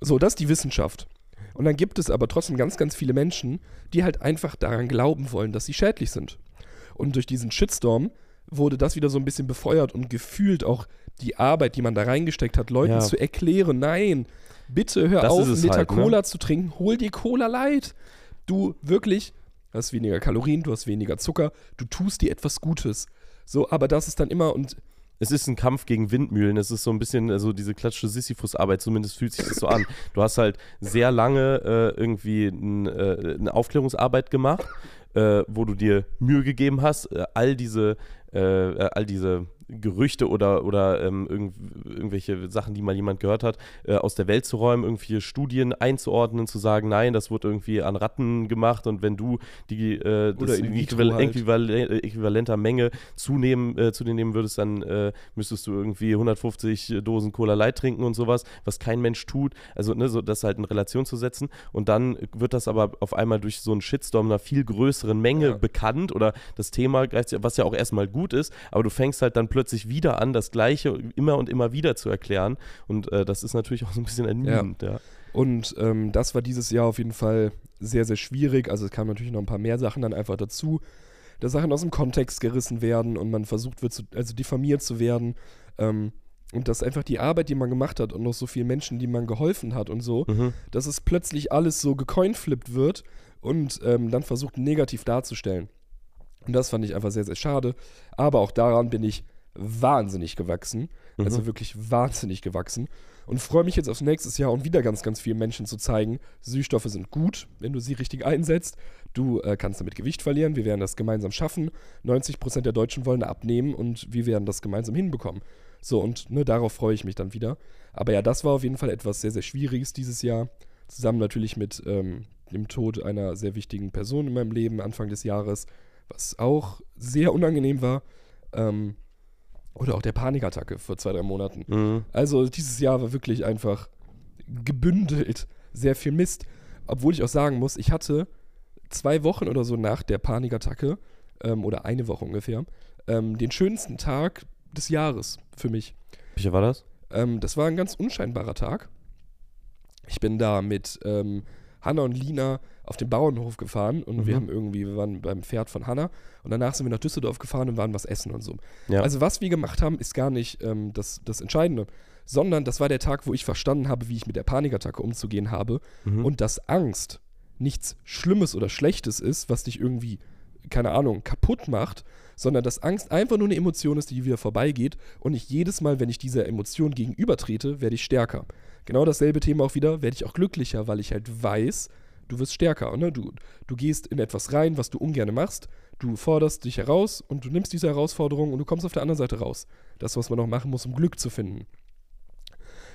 So, das ist die Wissenschaft. Und dann gibt es aber trotzdem ganz, ganz viele Menschen, die halt einfach daran glauben wollen, dass sie schädlich sind. Und durch diesen Shitstorm wurde das wieder so ein bisschen befeuert und gefühlt auch die Arbeit, die man da reingesteckt hat, Leuten Ja. zu erklären, nein, bitte hör Das auf, einen Liter halt, ne? Cola zu trinken, hol dir Cola Light. Du wirklich hast weniger Kalorien, du hast weniger Zucker, du tust dir etwas Gutes. So, aber das ist dann immer und Es ist ein Kampf gegen Windmühlen. Es ist so ein bisschen, also diese klassische Sisyphus-Arbeit, zumindest fühlt sich das so an. Du hast halt sehr lange äh, irgendwie n, äh, eine Aufklärungsarbeit gemacht, äh, wo du dir Mühe gegeben hast, äh, all diese, äh, äh, all diese Gerüchte oder, oder ähm, irgend, irgendwelche Sachen, die mal jemand gehört hat, äh, aus der Welt zu räumen, irgendwelche Studien einzuordnen, zu sagen, nein, das wurde irgendwie an Ratten gemacht und wenn du die äh, das in äquival halt. äquival äquivalenter Menge zunehmen, äh, zu dir nehmen würdest, dann äh, müsstest du irgendwie 150 Dosen Cola Light trinken und sowas, was kein Mensch tut. Also, ne, so das halt in Relation zu setzen. Und dann wird das aber auf einmal durch so einen Shitstorm einer viel größeren Menge Ja. bekannt oder das Thema, greift sich- was ja auch erstmal gut ist, aber du fängst halt dann plötzlich wieder an, das Gleiche immer und immer wieder zu erklären. Und äh, das ist natürlich auch so ein bisschen ermüdend, ja. Und ähm, das war dieses Jahr auf jeden Fall sehr, sehr schwierig. Also es kamen natürlich noch ein paar mehr Sachen dann einfach dazu, dass Sachen aus dem Kontext gerissen werden und man versucht wird, zu, also diffamiert zu werden. Ähm, und dass einfach die Arbeit, die man gemacht hat und noch so vielen Menschen, die man geholfen hat und so, Mhm. dass es plötzlich alles so gecoinflippt wird und ähm, dann versucht negativ darzustellen. Und das fand ich einfach sehr, sehr schade. Aber auch daran bin ich wahnsinnig gewachsen. Mhm. Also wirklich wahnsinnig gewachsen. Und freue mich jetzt aufs nächste Jahr und wieder ganz, ganz vielen Menschen zu zeigen, Süßstoffe sind gut, wenn du sie richtig einsetzt. Du äh, kannst damit Gewicht verlieren. Wir werden das gemeinsam schaffen. 90% der Deutschen wollen abnehmen und wir werden das gemeinsam hinbekommen. So, und ne, darauf freue ich mich dann wieder. Aber ja, das war auf jeden Fall etwas sehr, sehr Schwieriges dieses Jahr. Zusammen natürlich mit ähm, dem Tod einer sehr wichtigen Person in meinem Leben Anfang des Jahres, was auch sehr unangenehm war. Ähm, oder auch der Panikattacke vor zwei, drei Monaten. Mhm. Also dieses Jahr war wirklich einfach gebündelt. Sehr viel Mist. Obwohl ich auch sagen muss, ich hatte zwei Wochen oder so nach der Panikattacke, ähm, oder eine Woche ungefähr, ähm, den schönsten Tag des Jahres für mich. Welcher war das? Ähm, das war ein ganz unscheinbarer Tag. Ich bin da mit ähm, Hanna und Lina auf den Bauernhof gefahren und wir Mhm. haben irgendwie, wir waren beim Pferd von Hanna und danach sind wir nach Düsseldorf gefahren und waren was essen und so. Ja. Also was wir gemacht haben, ist gar nicht ähm, das, das Entscheidende, sondern das war der Tag, wo ich verstanden habe, wie ich mit der Panikattacke umzugehen habe Mhm. und dass Angst nichts Schlimmes oder Schlechtes ist, was dich irgendwie, keine Ahnung, kaputt macht, sondern dass Angst einfach nur eine Emotion ist, die wieder vorbeigeht und ich jedes Mal, wenn ich dieser Emotion gegenübertrete, werde ich stärker. Genau dasselbe Thema auch wieder, werde ich auch glücklicher, weil ich halt weiß, du wirst stärker. Ne? Du, du gehst in etwas rein, was du ungern machst, du forderst dich heraus und du nimmst diese Herausforderung und du kommst auf der anderen Seite raus. Das, was man noch machen muss, um Glück zu finden.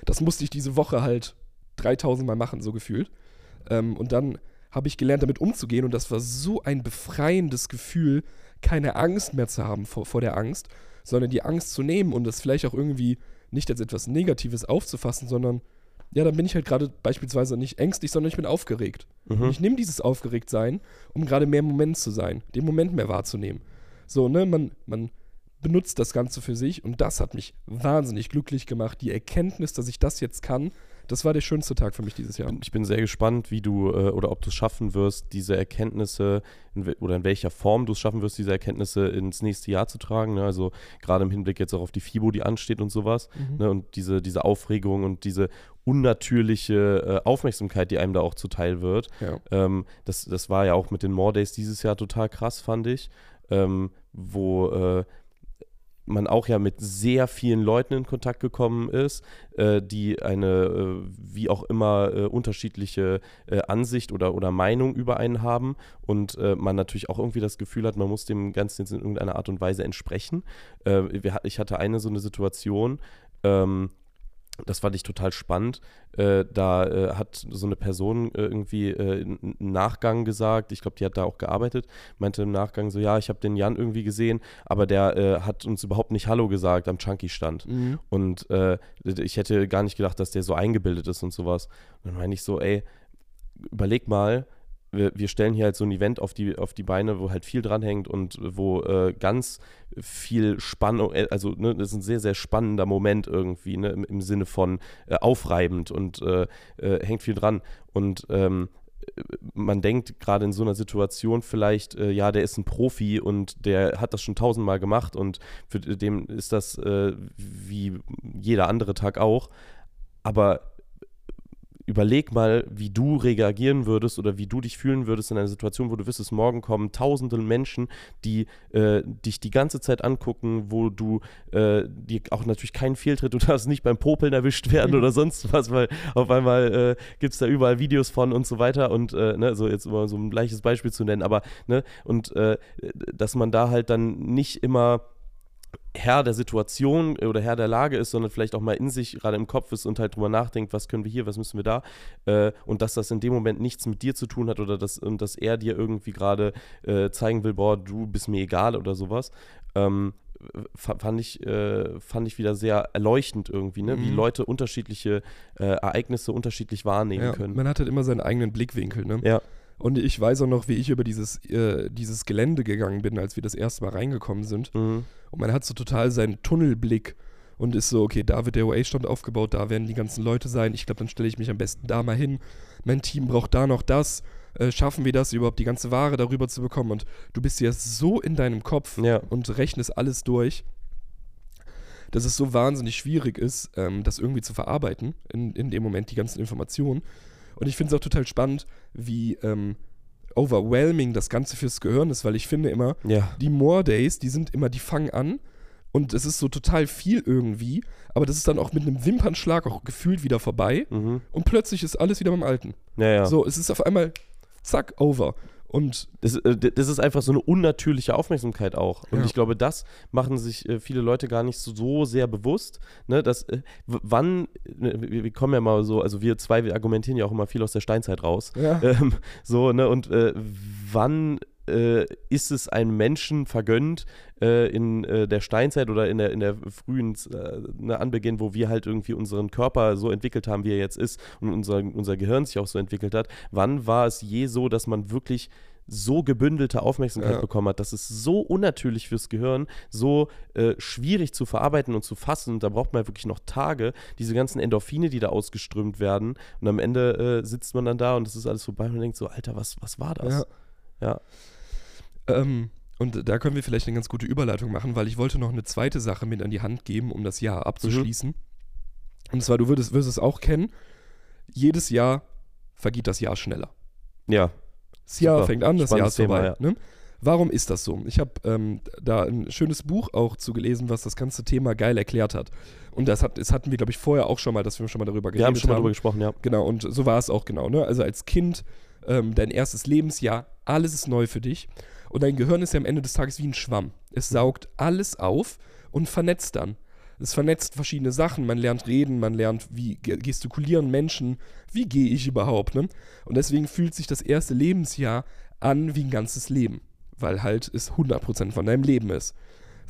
Das musste ich diese Woche halt 3000 Mal machen, so gefühlt. Ähm, und dann habe ich gelernt, damit umzugehen. Und das war so ein befreiendes Gefühl, keine Angst mehr zu haben vor, vor der Angst, sondern die Angst zu nehmen und das vielleicht auch irgendwie nicht als etwas Negatives aufzufassen, sondern ja, dann bin ich halt gerade beispielsweise nicht ängstlich, sondern ich bin aufgeregt. Mhm. ich nehme dieses Aufgeregtsein, um gerade mehr im Moment zu sein, den Moment mehr wahrzunehmen. So, ne, man, man benutzt das Ganze für sich und das hat mich wahnsinnig glücklich gemacht. Die Erkenntnis, dass ich das jetzt kann, das war der schönste Tag für mich dieses Jahr. Ich bin sehr gespannt, wie du äh, oder ob du es schaffen wirst, diese Erkenntnisse in oder in welcher Form du es schaffen wirst, diese Erkenntnisse ins nächste Jahr zu tragen. Ne? Also gerade im Hinblick jetzt auch auf die FIBO, die ansteht und sowas. Ne? Und diese, diese Aufregung und diese unnatürliche äh, Aufmerksamkeit, die einem da auch zuteil wird. Ja. Ähm, das, das war ja auch mit den More Days dieses Jahr total krass, fand ich. Ähm, wo äh, man auch ja mit sehr vielen Leuten in Kontakt gekommen ist, äh, die eine äh, wie auch immer äh, unterschiedliche äh, Ansicht oder, oder Meinung über einen haben und äh, man natürlich auch irgendwie das Gefühl hat, man muss dem Ganzen jetzt in irgendeiner Art und Weise entsprechen. Äh, wir, ich hatte eine so eine Situation, ähm, das fand ich total spannend. Äh, da äh, hat so eine Person äh, irgendwie äh, im Nachgang gesagt, ich glaube, die hat da auch gearbeitet, meinte im Nachgang so, ja, ich habe den Jan irgendwie gesehen, aber der äh, hat uns überhaupt nicht Hallo gesagt am Chunky-Stand. Mhm. Und äh, ich hätte gar nicht gedacht, dass der so eingebildet ist und sowas. Und dann meine ich so, ey, überleg mal, wir, wir stellen hier halt so ein Event auf die, auf die Beine, wo halt viel dranhängt und wo äh, ganz viel Spannung, äh, also ne, das ist ein sehr, sehr spannender Moment irgendwie, ne, im, im Sinne von äh, aufreibend und äh, äh, hängt viel dran. Und ähm, man denkt gerade in so einer Situation vielleicht, äh, ja, der ist ein Profi und der hat das schon tausendmal gemacht und für dem ist das äh, wie jeder andere Tag auch. Aber überleg mal, wie du reagieren würdest oder wie du dich fühlen würdest in einer Situation, wo du wüsstest, morgen kommen. Tausende Menschen, die äh, dich die ganze Zeit angucken, wo du äh, dir auch natürlich keinen Fehltritt, du darfst nicht beim Popeln erwischt werden oder sonst was, weil auf einmal äh, gibt es da überall Videos von und so weiter und äh, ne, so jetzt immer so ein gleiches Beispiel zu nennen, aber ne, und äh, dass man da halt dann nicht immer Herr der Situation oder Herr der Lage ist, sondern vielleicht auch mal in sich gerade im Kopf ist und halt drüber nachdenkt, was können wir hier, was müssen wir da äh, und dass das in dem Moment nichts mit dir zu tun hat oder dass, dass er dir irgendwie gerade äh, zeigen will, boah, du bist mir egal oder sowas, ähm, fa- fand ich, äh, fand ich wieder sehr erleuchtend irgendwie, ne? wie Mhm. Leute unterschiedliche äh, Ereignisse unterschiedlich wahrnehmen Ja, können. man hat halt immer seinen eigenen Blickwinkel, ne? Ja. Und ich weiß auch noch, wie ich über dieses, äh, dieses Gelände gegangen bin, als wir das erste Mal reingekommen sind. Mhm. Und man hat so total seinen Tunnelblick und ist so, okay, da wird der OA-Stand aufgebaut, da werden die ganzen Leute sein. Ich glaube, dann stelle ich mich am besten da mal hin. Mein Team braucht da noch das. Äh, schaffen wir das, überhaupt die ganze Ware darüber zu bekommen? Und du bist ja so in deinem Kopf Ja. und rechnest alles durch, dass es so wahnsinnig schwierig ist, ähm, das irgendwie zu verarbeiten, in, in dem Moment die ganzen Informationen. Und ich finde es auch total spannend, wie ähm, overwhelming das Ganze fürs Gehirn ist, weil ich finde immer, Ja. die More Days, die sind immer, die fangen an und es ist so total viel irgendwie, aber das ist dann auch mit einem Wimpernschlag auch gefühlt wieder vorbei Mhm. und plötzlich ist alles wieder beim Alten. Ja, ja. So, es ist auf einmal zack, over. Und Das, äh, das ist einfach so eine unnatürliche Aufmerksamkeit auch. Und Ja. ich glaube, das machen sich äh, viele Leute gar nicht so, so sehr bewusst. Ne, dass, äh, wann, ne, wir, wir kommen ja mal so, also wir zwei, wir argumentieren ja auch immer viel aus der Steinzeit raus. ja, Ähm, so, ne, und äh, wann äh, ist es einem Menschen vergönnt, äh, in äh, der Steinzeit oder in der, in der frühen äh, ne, Anbeginn, wo wir halt irgendwie unseren Körper so entwickelt haben, wie er jetzt ist und unser, unser Gehirn sich auch so entwickelt hat, wann war es je so, dass man wirklich so gebündelte Aufmerksamkeit Ja. bekommen hat, dass es so unnatürlich fürs Gehirn, so äh, schwierig zu verarbeiten und zu fassen. Da braucht man wirklich noch Tage, diese ganzen Endorphine, die da ausgeströmt werden. Und am Ende äh, sitzt man dann da und es ist alles vorbei und man denkt so, Alter, was, was war das? ja. Ja. Ähm, und da können wir vielleicht eine ganz gute Überleitung machen, weil ich wollte noch eine zweite Sache mit an die Hand geben, um das Jahr abzuschließen. Und zwar, du würdest, wirst es auch kennen, jedes Jahr vergeht das Jahr schneller. Ja. Das Jahr Super. fängt an, das Jahr Spannendes ist vorbei. Thema, ne? Warum ist das so? Ich habe ähm, da ein schönes Buch auch zugelesen, was das ganze Thema geil erklärt hat. Und das, hat, das hatten wir, glaube ich, vorher auch schon mal, dass wir schon mal darüber Wir haben geredet schon mal drüber gesprochen, ja. Genau, und so war es auch genau. Ne? Also als Kind, ähm, dein erstes Lebensjahr, alles ist neu für dich. Und dein Gehirn ist ja am Ende des Tages wie ein Schwamm. Es saugt alles auf und vernetzt dann. Es vernetzt verschiedene Sachen. Man lernt reden, man lernt, wie ge- gestikulieren Menschen, wie gehe ich überhaupt. Ne? Und deswegen fühlt sich das erste Lebensjahr an wie ein ganzes Leben. Weil halt es 100% von deinem Leben ist.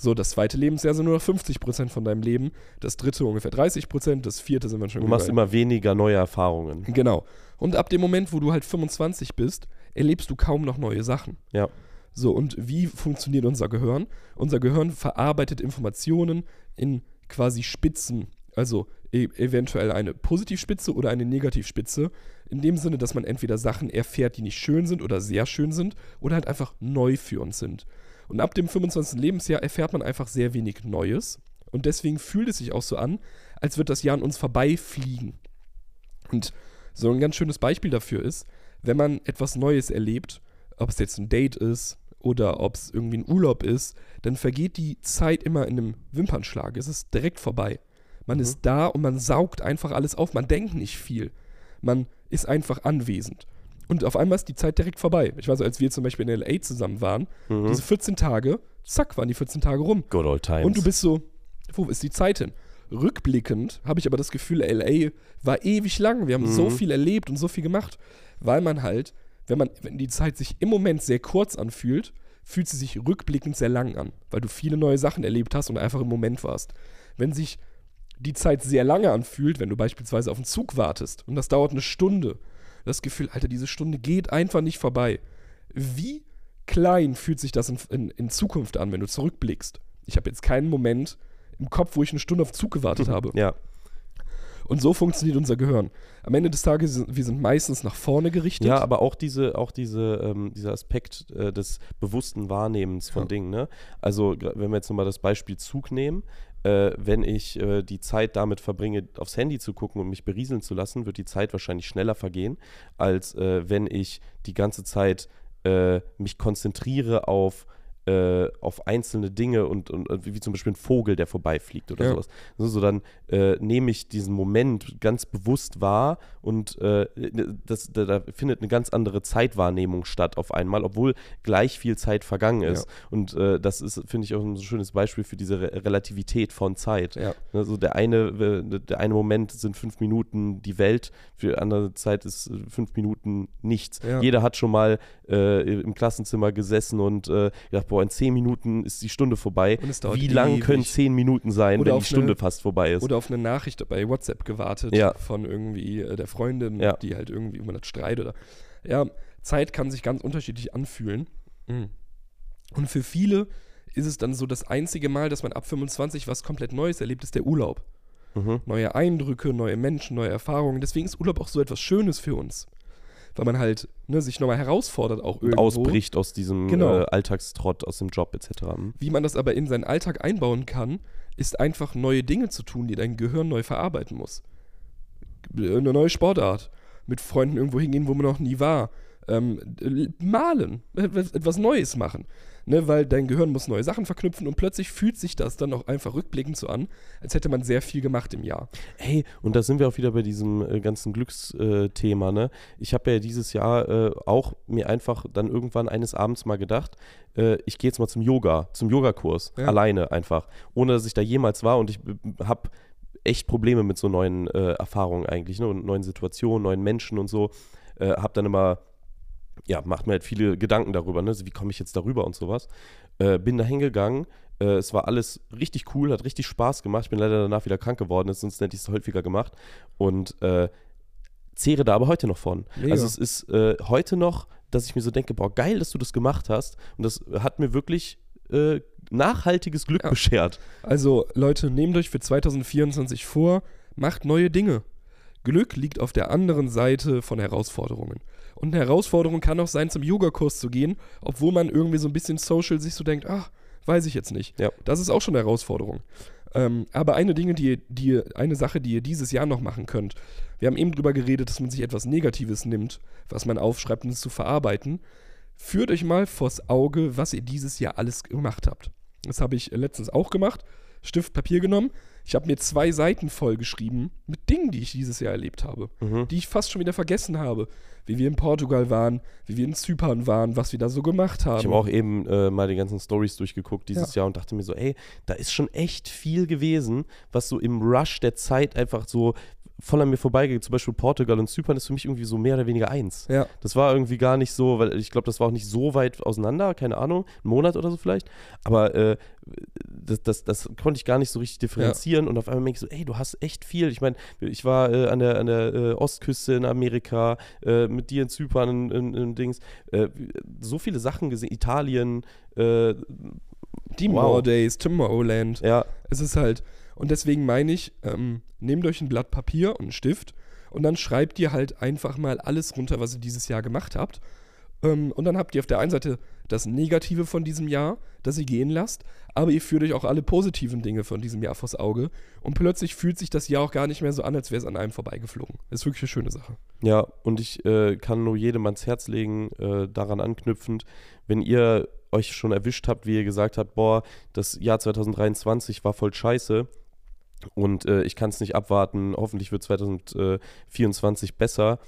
So, das zweite Lebensjahr sind nur noch 50% von deinem Leben, das dritte ungefähr 30%, das vierte sind wir schon Du machst bei- immer weniger neue Erfahrungen. Genau. Und ab dem Moment, wo du halt 25 bist, erlebst du kaum noch neue Sachen. Ja. So, und wie funktioniert unser Gehirn? Unser Gehirn verarbeitet Informationen in quasi Spitzen. Also e eventuell eine Positivspitze oder eine Negativspitze. In dem Sinne, dass man entweder Sachen erfährt, die nicht schön sind oder sehr schön sind, oder halt einfach neu für uns sind. Und ab dem 25. Lebensjahr erfährt man einfach sehr wenig Neues. Und deswegen fühlt es sich auch so an, als würde das Jahr an uns vorbeifliegen. Und so ein ganz schönes Beispiel dafür ist, wenn man etwas Neues erlebt, ob es jetzt ein Date ist oder ob es irgendwie ein Urlaub ist, dann vergeht die Zeit immer in einem Wimpernschlag. Es ist direkt vorbei. Man mhm. ist da und man saugt einfach alles auf. Man denkt nicht viel. Man ist einfach anwesend. Und auf einmal ist die Zeit direkt vorbei. Ich weiß, als wir zum Beispiel in LA zusammen waren, mhm. diese 14 Tage, zack, waren die 14 Tage rum. Good old times. Und du bist so, wo ist die Zeit hin? Rückblickend habe ich aber das Gefühl, LA war ewig lang. Wir haben mhm. so viel erlebt und so viel gemacht, weil man halt, wenn man, wenn die Zeit sich im Moment sehr kurz anfühlt, fühlt sie sich rückblickend sehr lang an, weil du viele neue Sachen erlebt hast und einfach im Moment warst. Wenn sich die Zeit sehr lange anfühlt, wenn du beispielsweise auf einen Zug wartest und das dauert eine Stunde, das Gefühl, Alter, diese Stunde geht einfach nicht vorbei. Wie klein fühlt sich das in, in, in Zukunft an, wenn du zurückblickst? Ich habe jetzt keinen Moment, im Kopf, wo ich eine Stunde auf Zug gewartet habe. Ja. Und so funktioniert unser Gehirn. Am Ende des Tages, sind wir sind meistens nach vorne gerichtet. Ja, aber auch diese, auch diese, ähm, dieser Aspekt äh, des bewussten Wahrnehmens von ja. Dingen. Ne? Also, wenn wir jetzt nochmal das Beispiel Zug nehmen, äh, wenn ich äh, die Zeit damit verbringe, aufs Handy zu gucken und mich berieseln zu lassen, wird die Zeit wahrscheinlich schneller vergehen, als äh, wenn ich die ganze Zeit äh, mich konzentriere auf äh, auf einzelne Dinge und, und, wie zum Beispiel ein Vogel, der vorbeifliegt oder ja. sowas. So, so dann äh, nehme ich diesen Moment ganz bewusst wahr und äh, das, da, da, findet eine ganz andere Zeitwahrnehmung statt auf einmal, obwohl gleich viel Zeit vergangen ist. Ja. Und äh, das ist, finde ich, auch ein schönes Beispiel für diese Re Relativität von Zeit. Ja. Also der eine, der eine Moment sind fünf Minuten die Welt, für andere Zeit ist fünf Minuten nichts. Jeder hat schon mal äh, im Klassenzimmer gesessen und äh, gedacht, boah, in zehn Minuten ist die Stunde vorbei. Wie lang können zehn Minuten sein, oder wenn die Stunde eine, fast vorbei ist? Oder auf eine Nachricht bei WhatsApp gewartet ja. von irgendwie äh, der Freundin, ja. die halt irgendwie immer das Streit oder. Ja, Zeit kann sich ganz unterschiedlich anfühlen. Mhm. Und für viele ist es dann so das einzige Mal, dass man ab 25 was komplett Neues erlebt, ist der Urlaub. Mhm. Neue Eindrücke, neue Menschen, neue Erfahrungen. Deswegen ist Urlaub auch so etwas Schönes für uns weil man halt ne, sich nochmal herausfordert auch irgendwo. Ausbricht aus diesem genau. äh, Alltagstrott, aus dem Job etc. Wie man das aber in seinen Alltag einbauen kann, ist einfach neue Dinge zu tun, die dein Gehirn neu verarbeiten muss. Eine neue Sportart. Mit Freunden irgendwo hingehen, wo man noch nie war. Ähm, malen. Etwas Neues machen ne, weil dein Gehirn muss neue Sachen verknüpfen und plötzlich fühlt sich das dann auch einfach rückblickend so an, als hätte man sehr viel gemacht im Jahr. Hey, und da sind wir auch wieder bei diesem äh, ganzen Glücksthema, äh, ne? Ich habe ja dieses Jahr äh, auch mir einfach dann irgendwann eines Abends mal gedacht, äh, ich gehe jetzt mal zum Yoga, zum Yogakurs, ja. alleine einfach, ohne dass ich da jemals war und ich habe echt Probleme mit so neuen äh, Erfahrungen eigentlich, ne? Und neuen Situationen, neuen Menschen und so. Äh, habe dann immer ja, macht mir halt viele Gedanken darüber, ne? wie komme ich jetzt darüber und sowas. Äh, bin da hingegangen, äh, es war alles richtig cool, hat richtig Spaß gemacht. Ich bin leider danach wieder krank geworden, sonst hätte ich es häufiger gemacht. Und äh, zehre da aber heute noch von. Mega. Also es ist äh, heute noch, dass ich mir so denke, boah, geil, dass du das gemacht hast. Und das hat mir wirklich äh, nachhaltiges Glück ja. beschert. Also Leute, nehmt euch für 2024 vor, macht neue Dinge. Glück liegt auf der anderen Seite von Herausforderungen. Und eine Herausforderung kann auch sein, zum Yogakurs zu gehen, obwohl man irgendwie so ein bisschen social sich so denkt, ach, weiß ich jetzt nicht. Ja. Das ist auch schon eine Herausforderung. Ähm, aber eine Dinge, die, die, eine Sache, die ihr dieses Jahr noch machen könnt. Wir haben eben drüber geredet, dass man sich etwas Negatives nimmt, was man aufschreibt, um es zu verarbeiten. Führt euch mal vors Auge, was ihr dieses Jahr alles gemacht habt. Das habe ich letztens auch gemacht. Stift, Papier genommen, ich habe mir zwei Seiten voll geschrieben mit Dingen, die ich dieses Jahr erlebt habe, mhm. die ich fast schon wieder vergessen habe. Wie wir in Portugal waren, wie wir in Zypern waren, was wir da so gemacht haben. Ich habe auch eben äh, mal die ganzen Stories durchgeguckt dieses ja. Jahr und dachte mir so, ey, da ist schon echt viel gewesen, was so im Rush der Zeit einfach so voll an mir vorbeigeht. Zum Beispiel Portugal und Zypern ist für mich irgendwie so mehr oder weniger eins. Ja. Das war irgendwie gar nicht so, weil ich glaube, das war auch nicht so weit auseinander, keine Ahnung, einen Monat oder so vielleicht. Aber äh, das, das, das konnte ich gar nicht so richtig differenzieren ja. und auf einmal denke ich so, ey, du hast echt viel. Ich meine, ich war äh, an der, an der äh, Ostküste in Amerika, äh, mit dir in Zypern in, in, in Dings, äh, so viele Sachen gesehen, Italien, äh, die wow. Days, Tomorrowland. Ja. Es ist halt, Und deswegen meine ich, ähm, nehmt euch ein Blatt Papier und einen Stift und dann schreibt ihr halt einfach mal alles runter, was ihr dieses Jahr gemacht habt. Ähm, und dann habt ihr auf der einen Seite das Negative von diesem Jahr, das ihr gehen lasst, aber ihr führt euch auch alle positiven Dinge von diesem Jahr vors Auge und plötzlich fühlt sich das Jahr auch gar nicht mehr so an, als wäre es an einem vorbeigeflogen. Ist wirklich eine schöne Sache. Ja, und ich äh, kann nur jedem ans Herz legen, äh, daran anknüpfend, wenn ihr euch schon erwischt habt, wie ihr gesagt habt, boah, das Jahr 2023 war voll scheiße, und äh, ich kann es nicht abwarten. Hoffentlich wird 2024 besser.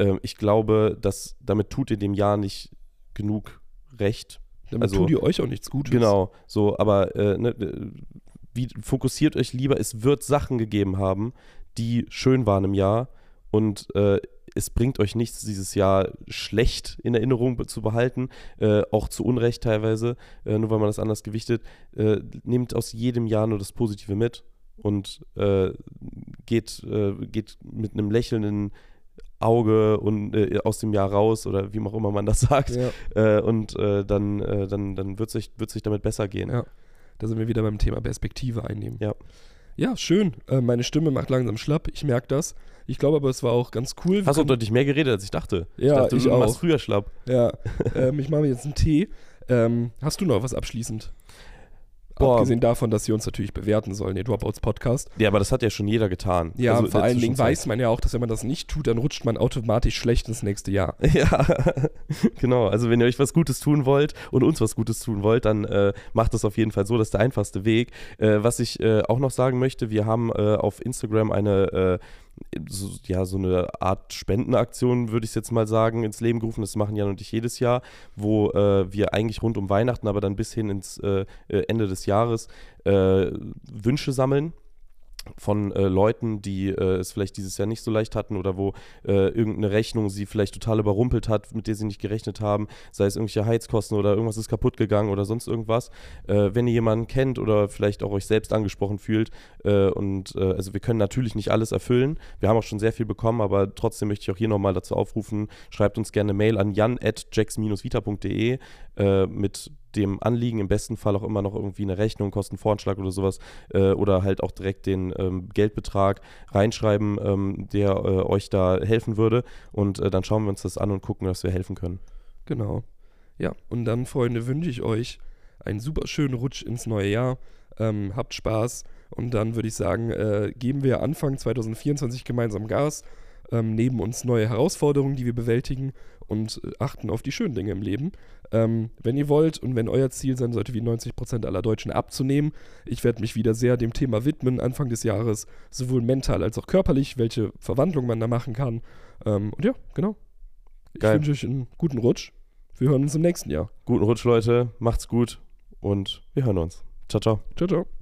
Äh, ich glaube, dass damit tut ihr dem Jahr nicht genug recht. Damit also, tut ihr euch auch nichts Gutes. Genau, so, aber äh, ne, wie, fokussiert euch lieber, es wird Sachen gegeben haben, die schön waren im Jahr und äh, es bringt euch nichts, dieses Jahr schlecht in Erinnerung zu behalten, äh, auch zu Unrecht teilweise, äh, nur weil man das anders gewichtet. Äh, nehmt aus jedem Jahr nur das Positive mit und äh, geht, äh, geht mit einem lächelnden Auge und äh, aus dem Jahr raus oder wie auch immer man das sagt. Ja. Äh, und äh, dann, äh, dann, dann wird sich, wird sich damit besser gehen. Ja. Da sind wir wieder beim Thema Perspektive einnehmen. Ja. Ja, schön. meine Stimme macht langsam schlapp. Ich merke das. Ich glaube aber, es war auch ganz cool. Hast du deutlich mehr geredet, als ich dachte. Ja, ich, dachte, ich du auch. machst früher schlapp. Ja. ähm, ich mache mir jetzt einen Tee. Ähm, hast du noch was abschließend? Boah. Abgesehen davon, dass sie uns natürlich bewerten sollen, ihr Dropouts Podcast. Ja, aber das hat ja schon jeder getan. Ja, also vor allen Dingen weiß man ja auch, dass wenn man das nicht tut, dann rutscht man automatisch schlecht ins nächste Jahr. Ja, genau. Also wenn ihr euch was Gutes tun wollt und uns was Gutes tun wollt, dann äh, macht das auf jeden Fall so. Das ist der einfachste Weg. Äh, was ich äh, auch noch sagen möchte, wir haben äh, auf Instagram eine äh, so, ja, so eine Art Spendenaktion, würde ich jetzt mal sagen, ins Leben gerufen. Das machen Jan und ich jedes Jahr, wo äh, wir eigentlich rund um Weihnachten, aber dann bis hin ins äh, äh Ende des Jahres äh, Wünsche sammeln von äh, Leuten, die äh, es vielleicht dieses Jahr nicht so leicht hatten oder wo äh, irgendeine Rechnung sie vielleicht total überrumpelt hat, mit der sie nicht gerechnet haben, sei es irgendwelche Heizkosten oder irgendwas ist kaputt gegangen oder sonst irgendwas. Äh, wenn ihr jemanden kennt oder vielleicht auch euch selbst angesprochen fühlt äh, und äh, also wir können natürlich nicht alles erfüllen. Wir haben auch schon sehr viel bekommen, aber trotzdem möchte ich auch hier nochmal dazu aufrufen, schreibt uns gerne Mail an jan.jax-vita.de mit dem Anliegen im besten Fall auch immer noch irgendwie eine Rechnung, Kostenvoranschlag oder sowas äh, oder halt auch direkt den ähm, Geldbetrag reinschreiben, ähm, der äh, euch da helfen würde und äh, dann schauen wir uns das an und gucken, dass wir helfen können. Genau. Ja, und dann, Freunde, wünsche ich euch einen super schönen Rutsch ins neue Jahr. Ähm, habt Spaß und dann würde ich sagen, äh, geben wir Anfang 2024 gemeinsam Gas ähm, neben uns neue Herausforderungen, die wir bewältigen und äh, achten auf die schönen Dinge im Leben. Ähm, wenn ihr wollt und wenn euer Ziel sein sollte, wie 90% aller Deutschen abzunehmen, ich werde mich wieder sehr dem Thema widmen Anfang des Jahres, sowohl mental als auch körperlich, welche Verwandlung man da machen kann. Ähm, und ja, genau. Ich wünsche euch einen guten Rutsch. Wir hören uns im nächsten Jahr. Guten Rutsch, Leute. Macht's gut und wir hören uns. Ciao, ciao. Ciao, ciao.